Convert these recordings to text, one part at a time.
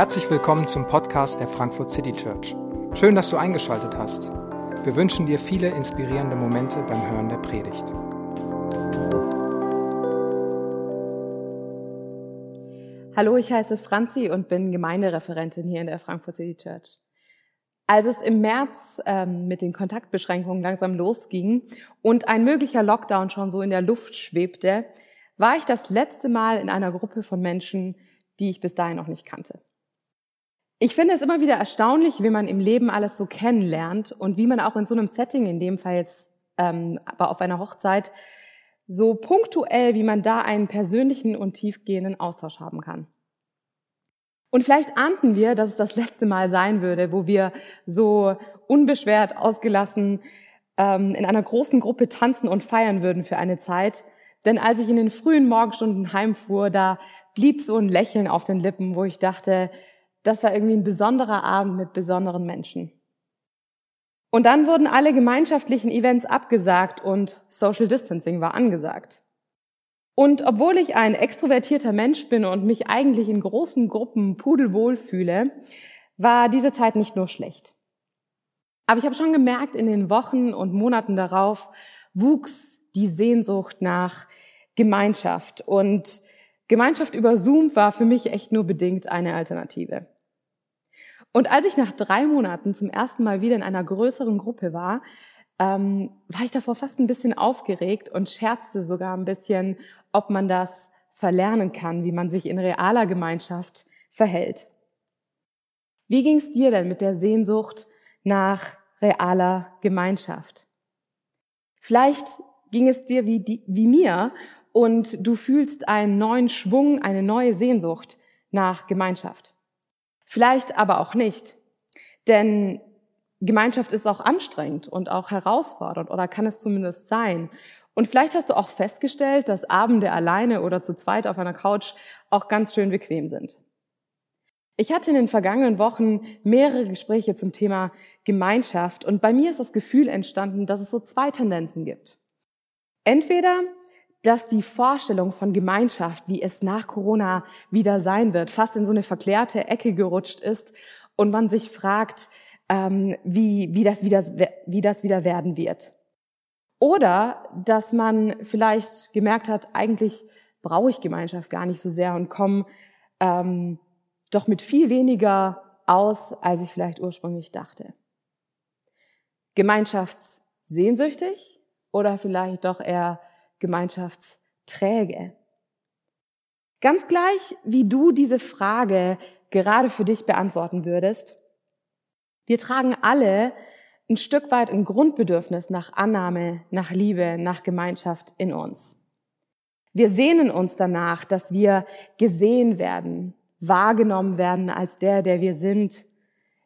Herzlich willkommen zum Podcast der Frankfurt City Church. Schön, dass du eingeschaltet hast. Wir wünschen dir viele inspirierende Momente beim Hören der Predigt. Hallo, ich heiße Franzi und bin Gemeindereferentin hier in der Frankfurt City Church. Als es im März ähm, mit den Kontaktbeschränkungen langsam losging und ein möglicher Lockdown schon so in der Luft schwebte, war ich das letzte Mal in einer Gruppe von Menschen, die ich bis dahin noch nicht kannte. Ich finde es immer wieder erstaunlich, wie man im Leben alles so kennenlernt und wie man auch in so einem Setting, in dem Fall jetzt ähm, aber auf einer Hochzeit, so punktuell, wie man da einen persönlichen und tiefgehenden Austausch haben kann. Und vielleicht ahnten wir, dass es das letzte Mal sein würde, wo wir so unbeschwert, ausgelassen ähm, in einer großen Gruppe tanzen und feiern würden für eine Zeit. Denn als ich in den frühen Morgenstunden heimfuhr, da blieb so ein Lächeln auf den Lippen, wo ich dachte, das war irgendwie ein besonderer Abend mit besonderen Menschen. Und dann wurden alle gemeinschaftlichen Events abgesagt und Social Distancing war angesagt. Und obwohl ich ein extrovertierter Mensch bin und mich eigentlich in großen Gruppen pudelwohl fühle, war diese Zeit nicht nur schlecht. Aber ich habe schon gemerkt, in den Wochen und Monaten darauf wuchs die Sehnsucht nach Gemeinschaft und Gemeinschaft über Zoom war für mich echt nur bedingt eine Alternative. Und als ich nach drei Monaten zum ersten Mal wieder in einer größeren Gruppe war, ähm, war ich davor fast ein bisschen aufgeregt und scherzte sogar ein bisschen, ob man das verlernen kann, wie man sich in realer Gemeinschaft verhält. Wie ging es dir denn mit der Sehnsucht nach realer Gemeinschaft? Vielleicht ging es dir wie, die, wie mir und du fühlst einen neuen Schwung, eine neue Sehnsucht nach Gemeinschaft. Vielleicht aber auch nicht. Denn Gemeinschaft ist auch anstrengend und auch herausfordernd oder kann es zumindest sein. Und vielleicht hast du auch festgestellt, dass Abende alleine oder zu zweit auf einer Couch auch ganz schön bequem sind. Ich hatte in den vergangenen Wochen mehrere Gespräche zum Thema Gemeinschaft und bei mir ist das Gefühl entstanden, dass es so zwei Tendenzen gibt. Entweder dass die Vorstellung von Gemeinschaft, wie es nach Corona wieder sein wird, fast in so eine verklärte Ecke gerutscht ist und man sich fragt, ähm, wie, wie, das wieder, wie das wieder werden wird. Oder dass man vielleicht gemerkt hat, eigentlich brauche ich Gemeinschaft gar nicht so sehr und komme ähm, doch mit viel weniger aus, als ich vielleicht ursprünglich dachte. Gemeinschaftssehnsüchtig oder vielleicht doch eher gemeinschaftsträge. Ganz gleich, wie du diese Frage gerade für dich beantworten würdest, wir tragen alle ein Stück weit ein Grundbedürfnis nach Annahme, nach Liebe, nach Gemeinschaft in uns. Wir sehnen uns danach, dass wir gesehen werden, wahrgenommen werden als der, der wir sind,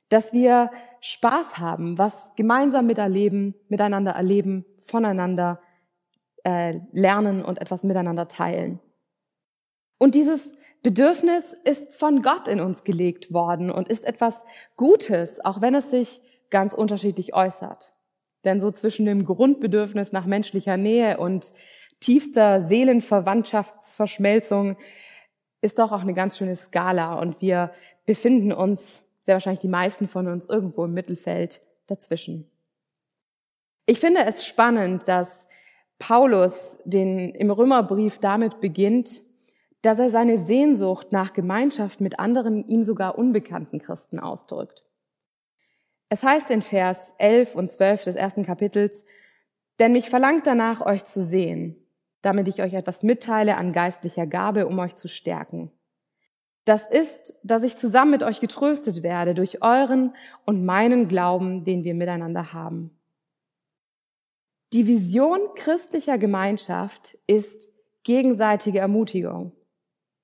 dass wir Spaß haben, was gemeinsam mit erleben, miteinander erleben, voneinander äh, lernen und etwas miteinander teilen. Und dieses Bedürfnis ist von Gott in uns gelegt worden und ist etwas Gutes, auch wenn es sich ganz unterschiedlich äußert. Denn so zwischen dem Grundbedürfnis nach menschlicher Nähe und tiefster Seelenverwandtschaftsverschmelzung ist doch auch eine ganz schöne Skala und wir befinden uns, sehr wahrscheinlich die meisten von uns, irgendwo im Mittelfeld dazwischen. Ich finde es spannend, dass Paulus den, im Römerbrief damit beginnt, dass er seine Sehnsucht nach Gemeinschaft mit anderen ihm sogar unbekannten Christen ausdrückt. Es heißt in Vers 11 und 12 des ersten Kapitels, denn mich verlangt danach, euch zu sehen, damit ich euch etwas mitteile an geistlicher Gabe, um euch zu stärken. Das ist, dass ich zusammen mit euch getröstet werde durch euren und meinen Glauben, den wir miteinander haben. Die Vision christlicher Gemeinschaft ist gegenseitige Ermutigung.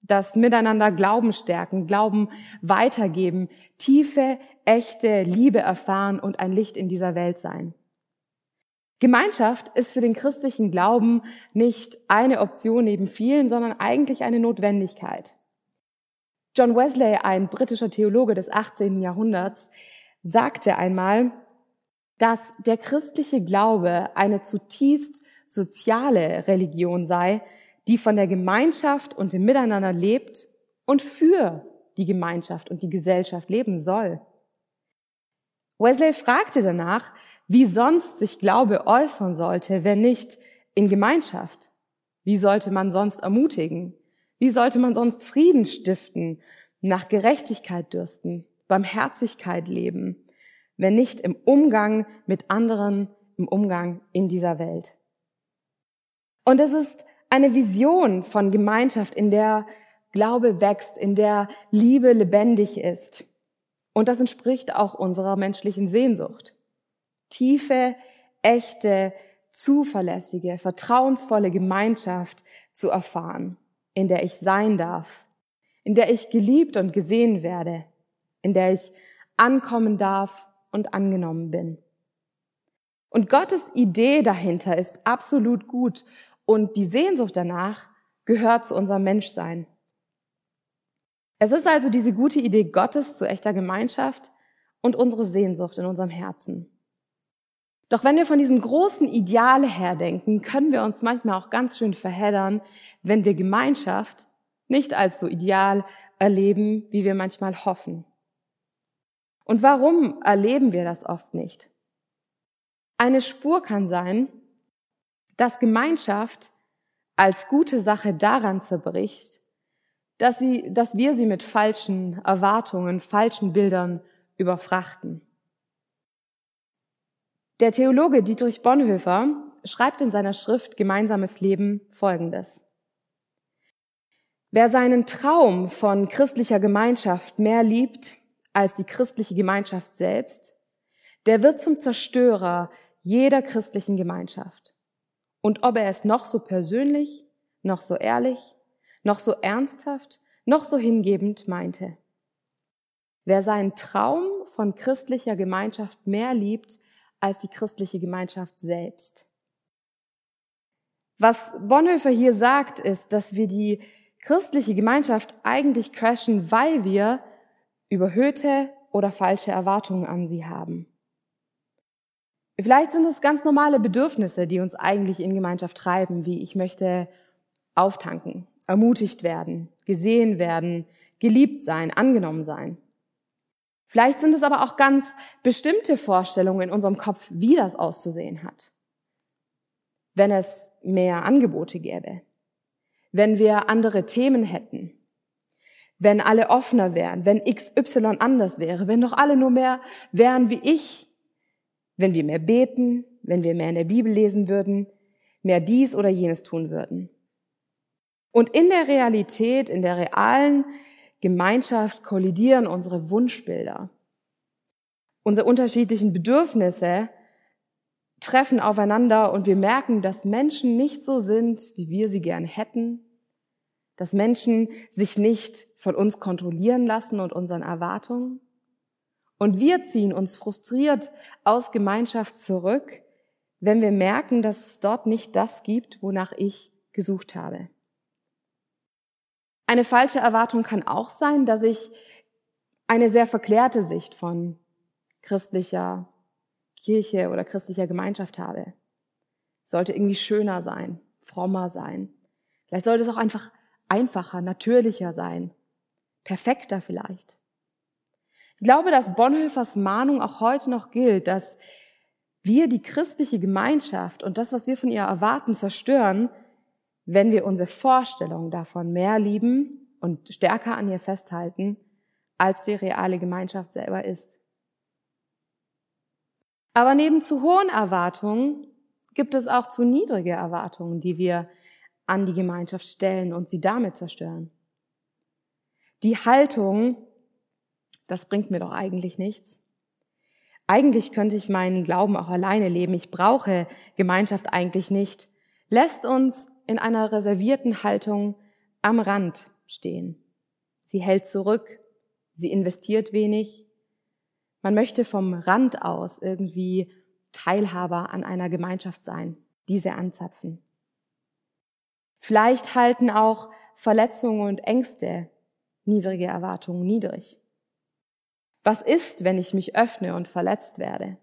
Das Miteinander Glauben stärken, Glauben weitergeben, tiefe, echte Liebe erfahren und ein Licht in dieser Welt sein. Gemeinschaft ist für den christlichen Glauben nicht eine Option neben vielen, sondern eigentlich eine Notwendigkeit. John Wesley, ein britischer Theologe des 18. Jahrhunderts, sagte einmal, dass der christliche Glaube eine zutiefst soziale Religion sei, die von der Gemeinschaft und dem Miteinander lebt und für die Gemeinschaft und die Gesellschaft leben soll. Wesley fragte danach, wie sonst sich Glaube äußern sollte, wenn nicht in Gemeinschaft. Wie sollte man sonst ermutigen? Wie sollte man sonst Frieden stiften, nach Gerechtigkeit dürsten, Barmherzigkeit leben, wenn nicht im Umgang mit anderen, im Umgang in dieser Welt? Und es ist eine Vision von Gemeinschaft, in der Glaube wächst, in der Liebe lebendig ist. Und das entspricht auch unserer menschlichen Sehnsucht. Tiefe, echte, zuverlässige, vertrauensvolle Gemeinschaft zu erfahren, in der ich sein darf, in der ich geliebt und gesehen werde, in der ich ankommen darf und angenommen bin. Und Gottes Idee dahinter ist absolut gut und die Sehnsucht danach gehört zu unserem Menschsein. Es ist also diese gute Idee Gottes zu echter Gemeinschaft und unsere Sehnsucht in unserem Herzen. Doch wenn wir von diesem großen Ideal her denken, können wir uns manchmal auch ganz schön verheddern, wenn wir Gemeinschaft nicht als so ideal erleben, wie wir manchmal hoffen. Und warum erleben wir das oft nicht? Eine Spur kann sein, dass Gemeinschaft als gute Sache daran zerbricht, dass, sie, dass wir sie mit falschen Erwartungen, falschen Bildern überfrachten. Der Theologe Dietrich Bonhoeffer schreibt in seiner Schrift Gemeinsames Leben Folgendes. Wer seinen Traum von christlicher Gemeinschaft mehr liebt als die christliche Gemeinschaft selbst, der wird zum Zerstörer jeder christlichen Gemeinschaft. Und ob er es noch so persönlich, noch so ehrlich, noch so ernsthaft, noch so hingebend meinte. Wer seinen Traum von christlicher Gemeinschaft mehr liebt als die christliche Gemeinschaft selbst. Was Bonhoeffer hier sagt, ist, dass wir die christliche Gemeinschaft eigentlich crashen, weil wir überhöhte oder falsche Erwartungen an sie haben. Vielleicht sind es ganz normale Bedürfnisse, die uns eigentlich in Gemeinschaft treiben, wie ich möchte auftanken, ermutigt werden, gesehen werden, geliebt sein, angenommen sein. Vielleicht sind es aber auch ganz bestimmte Vorstellungen in unserem Kopf, wie das auszusehen hat. Wenn es mehr Angebote gäbe, wenn wir andere Themen hätten, wenn alle offener wären, wenn XY anders wäre, wenn doch alle nur mehr wären wie ich, wenn wir mehr beten, wenn wir mehr in der Bibel lesen würden, mehr dies oder jenes tun würden. Und in der Realität, in der realen Gemeinschaft kollidieren unsere Wunschbilder. Unsere unterschiedlichen Bedürfnisse treffen aufeinander und wir merken, dass Menschen nicht so sind, wie wir sie gern hätten, dass Menschen sich nicht von uns kontrollieren lassen und unseren Erwartungen. Und wir ziehen uns frustriert aus Gemeinschaft zurück, wenn wir merken, dass es dort nicht das gibt, wonach ich gesucht habe. Eine falsche Erwartung kann auch sein, dass ich eine sehr verklärte Sicht von christlicher Kirche oder christlicher Gemeinschaft habe. Sollte irgendwie schöner sein, frommer sein. Vielleicht sollte es auch einfach einfacher, natürlicher sein. Perfekter vielleicht. Ich glaube, dass Bonhoeffers Mahnung auch heute noch gilt, dass wir die christliche Gemeinschaft und das, was wir von ihr erwarten, zerstören, wenn wir unsere Vorstellung davon mehr lieben und stärker an ihr festhalten, als die reale Gemeinschaft selber ist. Aber neben zu hohen Erwartungen gibt es auch zu niedrige Erwartungen, die wir an die Gemeinschaft stellen und sie damit zerstören. Die Haltung, das bringt mir doch eigentlich nichts. Eigentlich könnte ich meinen Glauben auch alleine leben. Ich brauche Gemeinschaft eigentlich nicht. Lässt uns in einer reservierten Haltung am Rand stehen. Sie hält zurück, sie investiert wenig. Man möchte vom Rand aus irgendwie Teilhaber an einer Gemeinschaft sein, diese anzapfen. Vielleicht halten auch Verletzungen und Ängste niedrige Erwartungen niedrig. Was ist, wenn ich mich öffne und verletzt werde?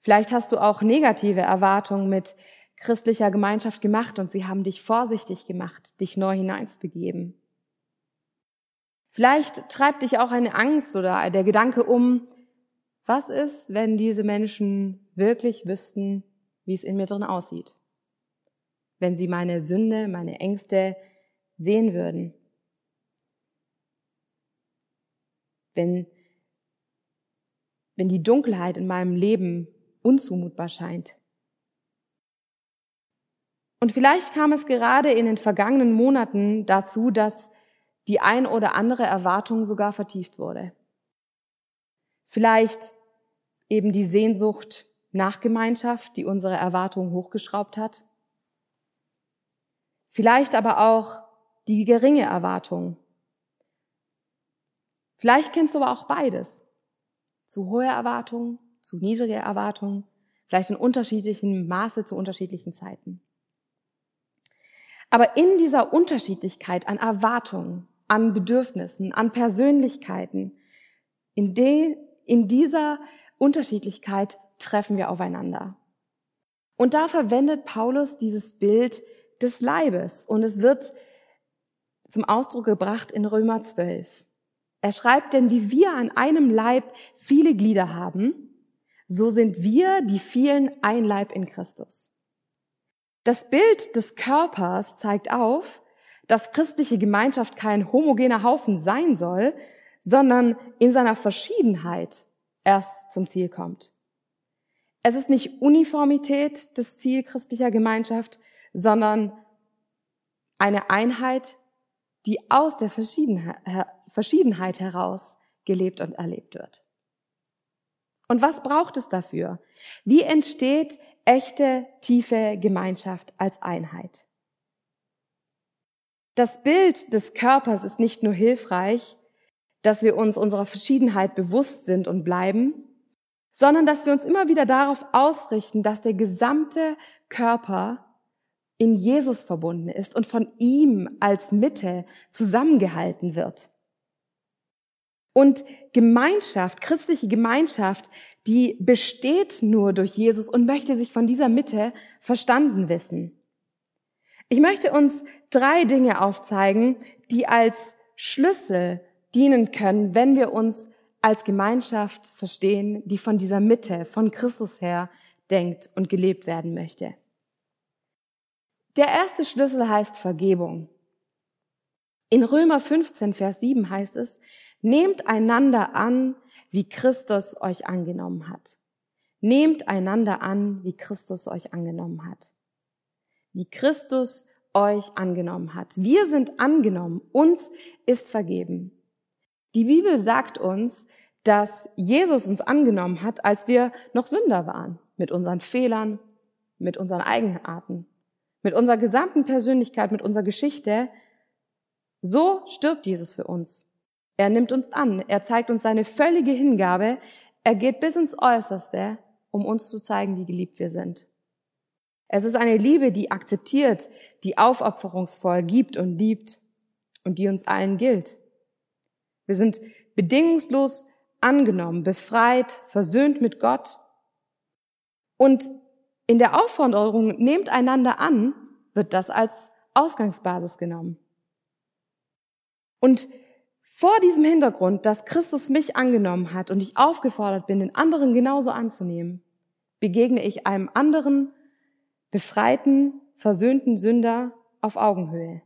Vielleicht hast du auch negative Erwartungen mit christlicher Gemeinschaft gemacht und sie haben dich vorsichtig gemacht, dich neu hineinzubegeben. Vielleicht treibt dich auch eine Angst oder der Gedanke um, was ist, wenn diese Menschen wirklich wüssten, wie es in mir drin aussieht? Wenn sie meine Sünde, meine Ängste sehen würden? Wenn, wenn die Dunkelheit in meinem Leben unzumutbar scheint? Und vielleicht kam es gerade in den vergangenen Monaten dazu, dass die ein oder andere Erwartung sogar vertieft wurde. Vielleicht eben die Sehnsucht nach Gemeinschaft, die unsere Erwartungen hochgeschraubt hat. Vielleicht aber auch die geringe Erwartung. Vielleicht kennst du aber auch beides. Zu hohe Erwartungen, zu niedrige Erwartungen, vielleicht in unterschiedlichem Maße zu unterschiedlichen Zeiten. Aber in dieser Unterschiedlichkeit an Erwartungen, an Bedürfnissen, an Persönlichkeiten, in, de, in dieser Unterschiedlichkeit treffen wir aufeinander. Und da verwendet Paulus dieses Bild des Leibes und es wird zum Ausdruck gebracht in Römer 12. Er schreibt, denn wie wir an einem Leib viele Glieder haben, so sind wir die vielen ein Leib in Christus. Das Bild des Körpers zeigt auf, dass christliche Gemeinschaft kein homogener Haufen sein soll, sondern in seiner Verschiedenheit erst zum Ziel kommt. Es ist nicht Uniformität das Ziel christlicher Gemeinschaft, sondern eine Einheit, die aus der Verschiedenheit heraus gelebt und erlebt wird. Und was braucht es dafür? Wie entsteht echte, tiefe Gemeinschaft als Einheit? Das Bild des Körpers ist nicht nur hilfreich, dass wir uns unserer Verschiedenheit bewusst sind und bleiben, sondern dass wir uns immer wieder darauf ausrichten, dass der gesamte Körper in Jesus verbunden ist und von ihm als Mitte zusammengehalten wird. Und Gemeinschaft, christliche Gemeinschaft, die besteht nur durch Jesus und möchte sich von dieser Mitte verstanden wissen. Ich möchte uns drei Dinge aufzeigen, die als Schlüssel dienen können, wenn wir uns als Gemeinschaft verstehen, die von dieser Mitte, von Christus her denkt und gelebt werden möchte. Der erste Schlüssel heißt Vergebung. In Römer 15, Vers 7 heißt es, nehmt einander an, wie Christus euch angenommen hat. Nehmt einander an, wie Christus euch angenommen hat. Wie Christus euch angenommen hat. Wir sind angenommen, uns ist vergeben. Die Bibel sagt uns, dass Jesus uns angenommen hat, als wir noch Sünder waren, mit unseren Fehlern, mit unseren Eigenarten, mit unserer gesamten Persönlichkeit, mit unserer Geschichte. So stirbt Jesus für uns. Er nimmt uns an, er zeigt uns seine völlige Hingabe, er geht bis ins Äußerste, um uns zu zeigen, wie geliebt wir sind. Es ist eine Liebe, die akzeptiert, die aufopferungsvoll gibt und liebt und die uns allen gilt. Wir sind bedingungslos angenommen, befreit, versöhnt mit Gott. Und in der Aufforderung, nehmt einander an, wird das als Ausgangsbasis genommen. Und vor diesem Hintergrund, dass Christus mich angenommen hat und ich aufgefordert bin, den anderen genauso anzunehmen, begegne ich einem anderen befreiten, versöhnten Sünder auf Augenhöhe.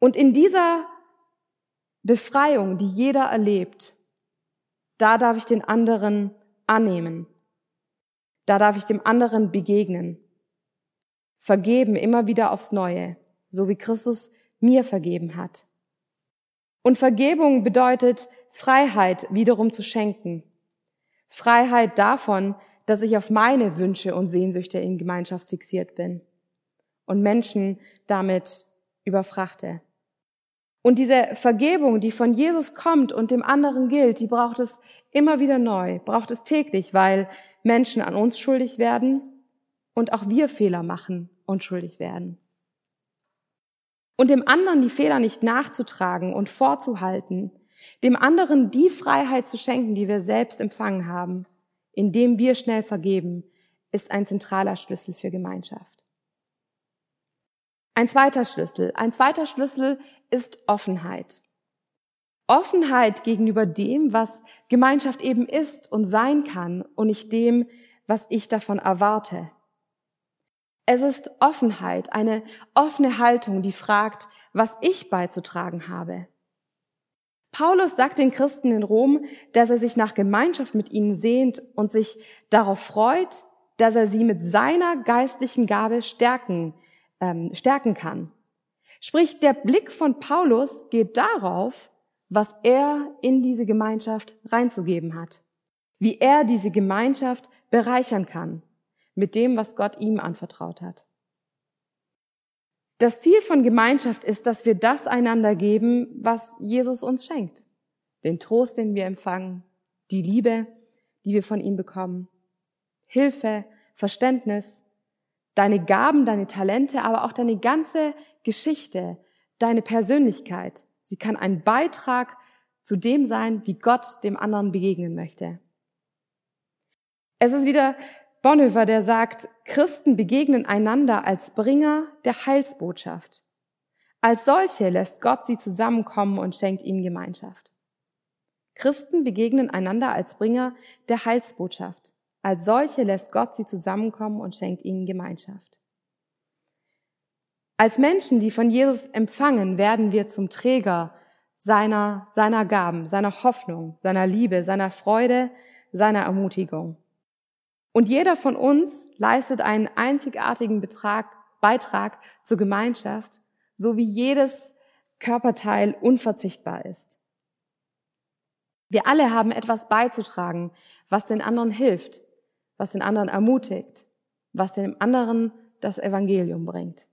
Und in dieser Befreiung, die jeder erlebt, da darf ich den anderen annehmen. Da darf ich dem anderen begegnen. Vergeben immer wieder aufs Neue, so wie Christus mir vergeben hat. Und Vergebung bedeutet Freiheit wiederum zu schenken. Freiheit davon, dass ich auf meine Wünsche und Sehnsüchte in Gemeinschaft fixiert bin und Menschen damit überfrachte. Und diese Vergebung, die von Jesus kommt und dem anderen gilt, die braucht es immer wieder neu, braucht es täglich, weil Menschen an uns schuldig werden und auch wir Fehler machen und schuldig werden. Und dem anderen die Fehler nicht nachzutragen und vorzuhalten, dem anderen die Freiheit zu schenken, die wir selbst empfangen haben, indem wir schnell vergeben, ist ein zentraler Schlüssel für Gemeinschaft. Ein zweiter Schlüssel. Ein zweiter Schlüssel ist Offenheit. Offenheit gegenüber dem, was Gemeinschaft eben ist und sein kann und nicht dem, was ich davon erwarte. Es ist Offenheit, eine offene Haltung, die fragt, was ich beizutragen habe. Paulus sagt den Christen in Rom, dass er sich nach Gemeinschaft mit ihnen sehnt und sich darauf freut, dass er sie mit seiner geistlichen Gabe stärken, ähm, stärken kann. Sprich, der Blick von Paulus geht darauf, was er in diese Gemeinschaft reinzugeben hat, wie er diese Gemeinschaft bereichern kann mit dem, was Gott ihm anvertraut hat. Das Ziel von Gemeinschaft ist, dass wir das einander geben, was Jesus uns schenkt. Den Trost, den wir empfangen, die Liebe, die wir von ihm bekommen, Hilfe, Verständnis, deine Gaben, deine Talente, aber auch deine ganze Geschichte, deine Persönlichkeit. Sie kann ein Beitrag zu dem sein, wie Gott dem anderen begegnen möchte. Es ist wieder Bonhoeffer, der sagt, Christen begegnen einander als Bringer der Heilsbotschaft. Als solche lässt Gott sie zusammenkommen und schenkt ihnen Gemeinschaft. Christen begegnen einander als Bringer der Heilsbotschaft. Als solche lässt Gott sie zusammenkommen und schenkt ihnen Gemeinschaft. Als Menschen, die von Jesus empfangen, werden wir zum Träger seiner, seiner Gaben, seiner Hoffnung, seiner Liebe, seiner Freude, seiner Ermutigung. Und jeder von uns leistet einen einzigartigen Betrag, Beitrag zur Gemeinschaft, so wie jedes Körperteil unverzichtbar ist. Wir alle haben etwas beizutragen, was den anderen hilft, was den anderen ermutigt, was dem anderen das Evangelium bringt.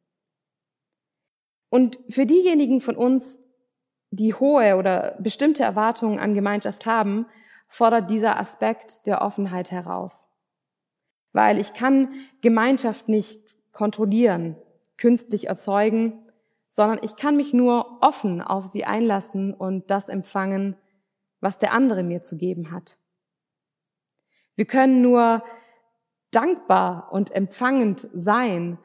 Und für diejenigen von uns, die hohe oder bestimmte Erwartungen an Gemeinschaft haben, fordert dieser Aspekt der Offenheit heraus weil ich kann Gemeinschaft nicht kontrollieren, künstlich erzeugen, sondern ich kann mich nur offen auf sie einlassen und das empfangen, was der andere mir zu geben hat. Wir können nur dankbar und empfangend sein,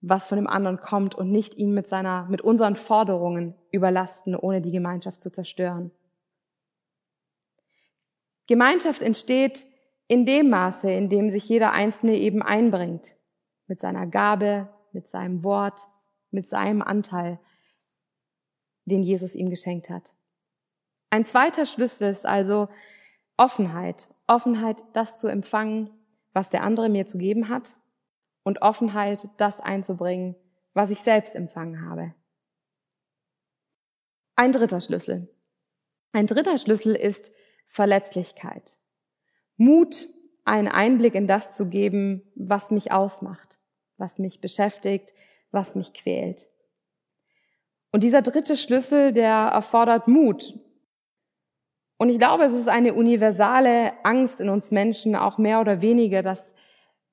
was von dem anderen kommt und nicht ihn mit seiner, mit unseren Forderungen überlasten, ohne die Gemeinschaft zu zerstören. Gemeinschaft entsteht in dem Maße, in dem sich jeder Einzelne eben einbringt, mit seiner Gabe, mit seinem Wort, mit seinem Anteil, den Jesus ihm geschenkt hat. Ein zweiter Schlüssel ist also Offenheit. Offenheit, das zu empfangen, was der andere mir zu geben hat und Offenheit, das einzubringen, was ich selbst empfangen habe. Ein dritter Schlüssel. Ein dritter Schlüssel ist Verletzlichkeit. Mut, einen Einblick in das zu geben, was mich ausmacht, was mich beschäftigt, was mich quält. Und dieser dritte Schlüssel, der erfordert Mut. Und ich glaube, es ist eine universale Angst in uns Menschen, auch mehr oder weniger, dass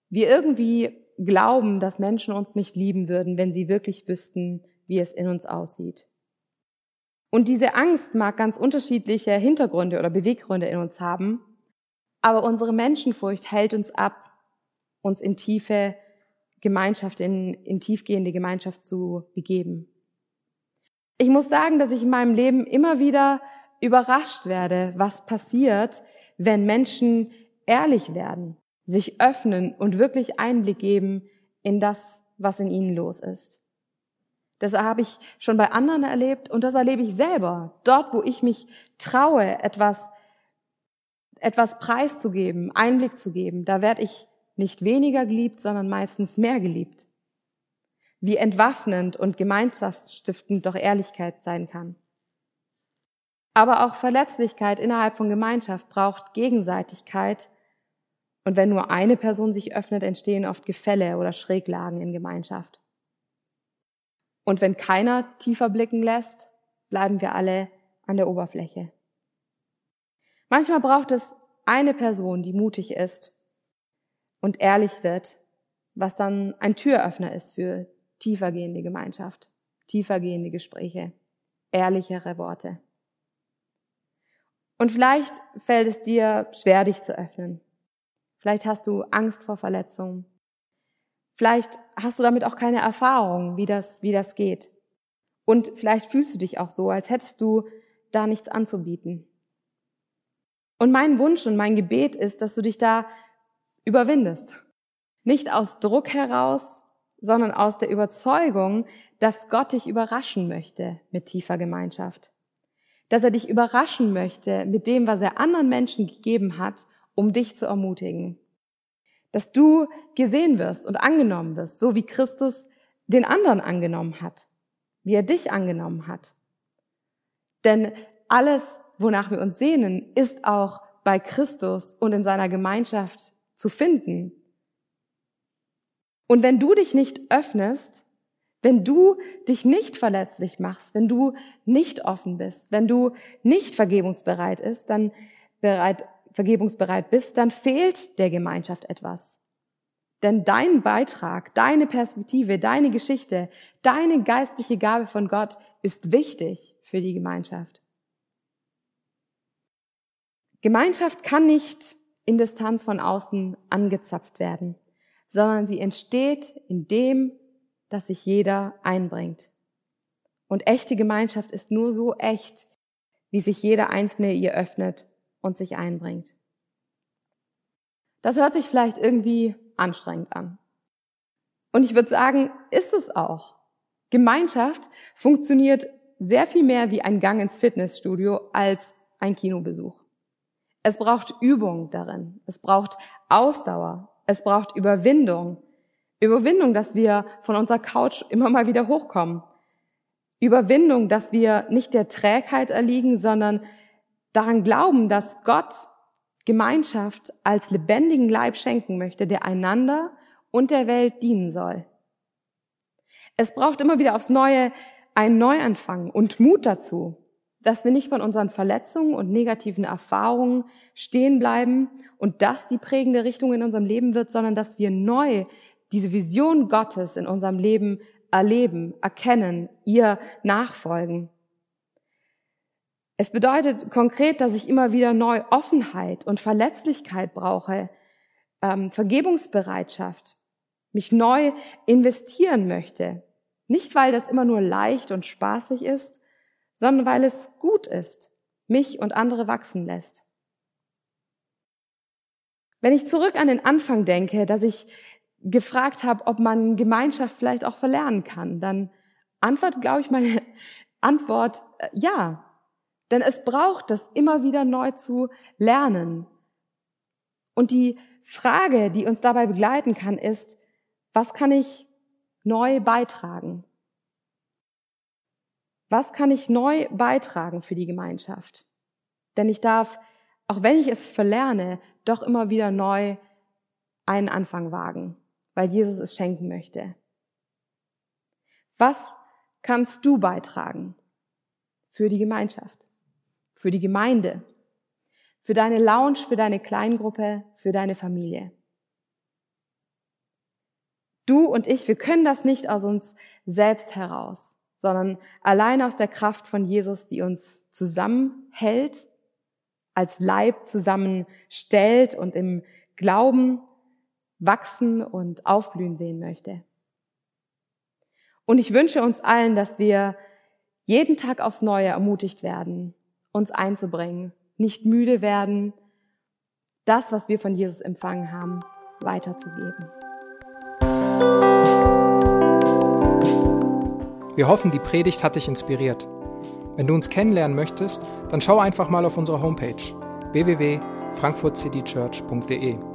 wir irgendwie glauben, dass Menschen uns nicht lieben würden, wenn sie wirklich wüssten, wie es in uns aussieht. Und diese Angst mag ganz unterschiedliche Hintergründe oder Beweggründe in uns haben. Aber unsere Menschenfurcht hält uns ab, uns in tiefe Gemeinschaft, in, in tiefgehende Gemeinschaft zu begeben. Ich muss sagen, dass ich in meinem Leben immer wieder überrascht werde, was passiert, wenn Menschen ehrlich werden, sich öffnen und wirklich Einblick geben in das, was in ihnen los ist. Das habe ich schon bei anderen erlebt und das erlebe ich selber. Dort, wo ich mich traue, etwas etwas preiszugeben, Einblick zu geben, da werde ich nicht weniger geliebt, sondern meistens mehr geliebt. Wie entwaffnend und gemeinschaftsstiftend doch Ehrlichkeit sein kann. Aber auch Verletzlichkeit innerhalb von Gemeinschaft braucht Gegenseitigkeit. Und wenn nur eine Person sich öffnet, entstehen oft Gefälle oder Schräglagen in Gemeinschaft. Und wenn keiner tiefer blicken lässt, bleiben wir alle an der Oberfläche. Manchmal braucht es eine Person, die mutig ist und ehrlich wird, was dann ein Türöffner ist für tiefergehende Gemeinschaft, tiefergehende Gespräche, ehrlichere Worte. Und vielleicht fällt es dir schwer, dich zu öffnen. Vielleicht hast du Angst vor Verletzungen. Vielleicht hast du damit auch keine Erfahrung, wie das, wie das geht. Und vielleicht fühlst du dich auch so, als hättest du da nichts anzubieten. Und mein Wunsch und mein Gebet ist, dass du dich da überwindest. Nicht aus Druck heraus, sondern aus der Überzeugung, dass Gott dich überraschen möchte mit tiefer Gemeinschaft. Dass er dich überraschen möchte mit dem, was er anderen Menschen gegeben hat, um dich zu ermutigen. Dass du gesehen wirst und angenommen wirst, so wie Christus den anderen angenommen hat, wie er dich angenommen hat. Denn alles, wonach wir uns sehnen, ist auch bei Christus und in seiner Gemeinschaft zu finden. Und wenn du dich nicht öffnest, wenn du dich nicht verletzlich machst, wenn du nicht offen bist, wenn du nicht vergebungsbereit ist, dann bereit, vergebungsbereit bist, dann fehlt der Gemeinschaft etwas. Denn dein Beitrag, deine Perspektive, deine Geschichte, deine geistliche Gabe von Gott ist wichtig für die Gemeinschaft. Gemeinschaft kann nicht in Distanz von außen angezapft werden, sondern sie entsteht in dem, dass sich jeder einbringt. Und echte Gemeinschaft ist nur so echt, wie sich jeder Einzelne ihr öffnet und sich einbringt. Das hört sich vielleicht irgendwie anstrengend an. Und ich würde sagen, ist es auch. Gemeinschaft funktioniert sehr viel mehr wie ein Gang ins Fitnessstudio als ein Kinobesuch. Es braucht Übung darin. Es braucht Ausdauer. Es braucht Überwindung. Überwindung, dass wir von unserer Couch immer mal wieder hochkommen. Überwindung, dass wir nicht der Trägheit erliegen, sondern daran glauben, dass Gott Gemeinschaft als lebendigen Leib schenken möchte, der einander und der Welt dienen soll. Es braucht immer wieder aufs Neue einen Neuanfang und Mut dazu, dass wir nicht von unseren Verletzungen und negativen Erfahrungen stehen bleiben und das die prägende Richtung in unserem Leben wird, sondern dass wir neu diese Vision Gottes in unserem Leben erleben, erkennen, ihr nachfolgen. Es bedeutet konkret, dass ich immer wieder neu Offenheit und Verletzlichkeit brauche, ähm, Vergebungsbereitschaft, mich neu investieren möchte. Nicht, weil das immer nur leicht und spaßig ist, sondern weil es gut ist, mich und andere wachsen lässt. Wenn ich zurück an den Anfang denke, dass ich gefragt habe, ob man Gemeinschaft vielleicht auch verlernen kann, dann antwortet, glaube ich, meine Antwort äh, ja. Denn es braucht das immer wieder neu zu lernen. Und die Frage, die uns dabei begleiten kann, ist, was kann ich neu beitragen? Was kann ich neu beitragen für die Gemeinschaft? Denn ich darf, auch wenn ich es verlerne, doch immer wieder neu einen Anfang wagen weil Jesus es schenken möchte. Was kannst du beitragen für die Gemeinschaft, für die Gemeinde, für deine Lounge, für deine Kleingruppe, für deine Familie? Du und ich, wir können das nicht aus uns selbst heraus, sondern allein aus der Kraft von Jesus, die uns zusammenhält, als Leib zusammenstellt und im Glauben wachsen und aufblühen sehen möchte. Und ich wünsche uns allen, dass wir jeden Tag aufs Neue ermutigt werden, uns einzubringen, nicht müde werden, das, was wir von Jesus empfangen haben, weiterzugeben. Wir hoffen, die Predigt hat dich inspiriert. Wenn du uns kennenlernen möchtest, dann schau einfach mal auf unsere Homepage www.frankfurtcitychurch.de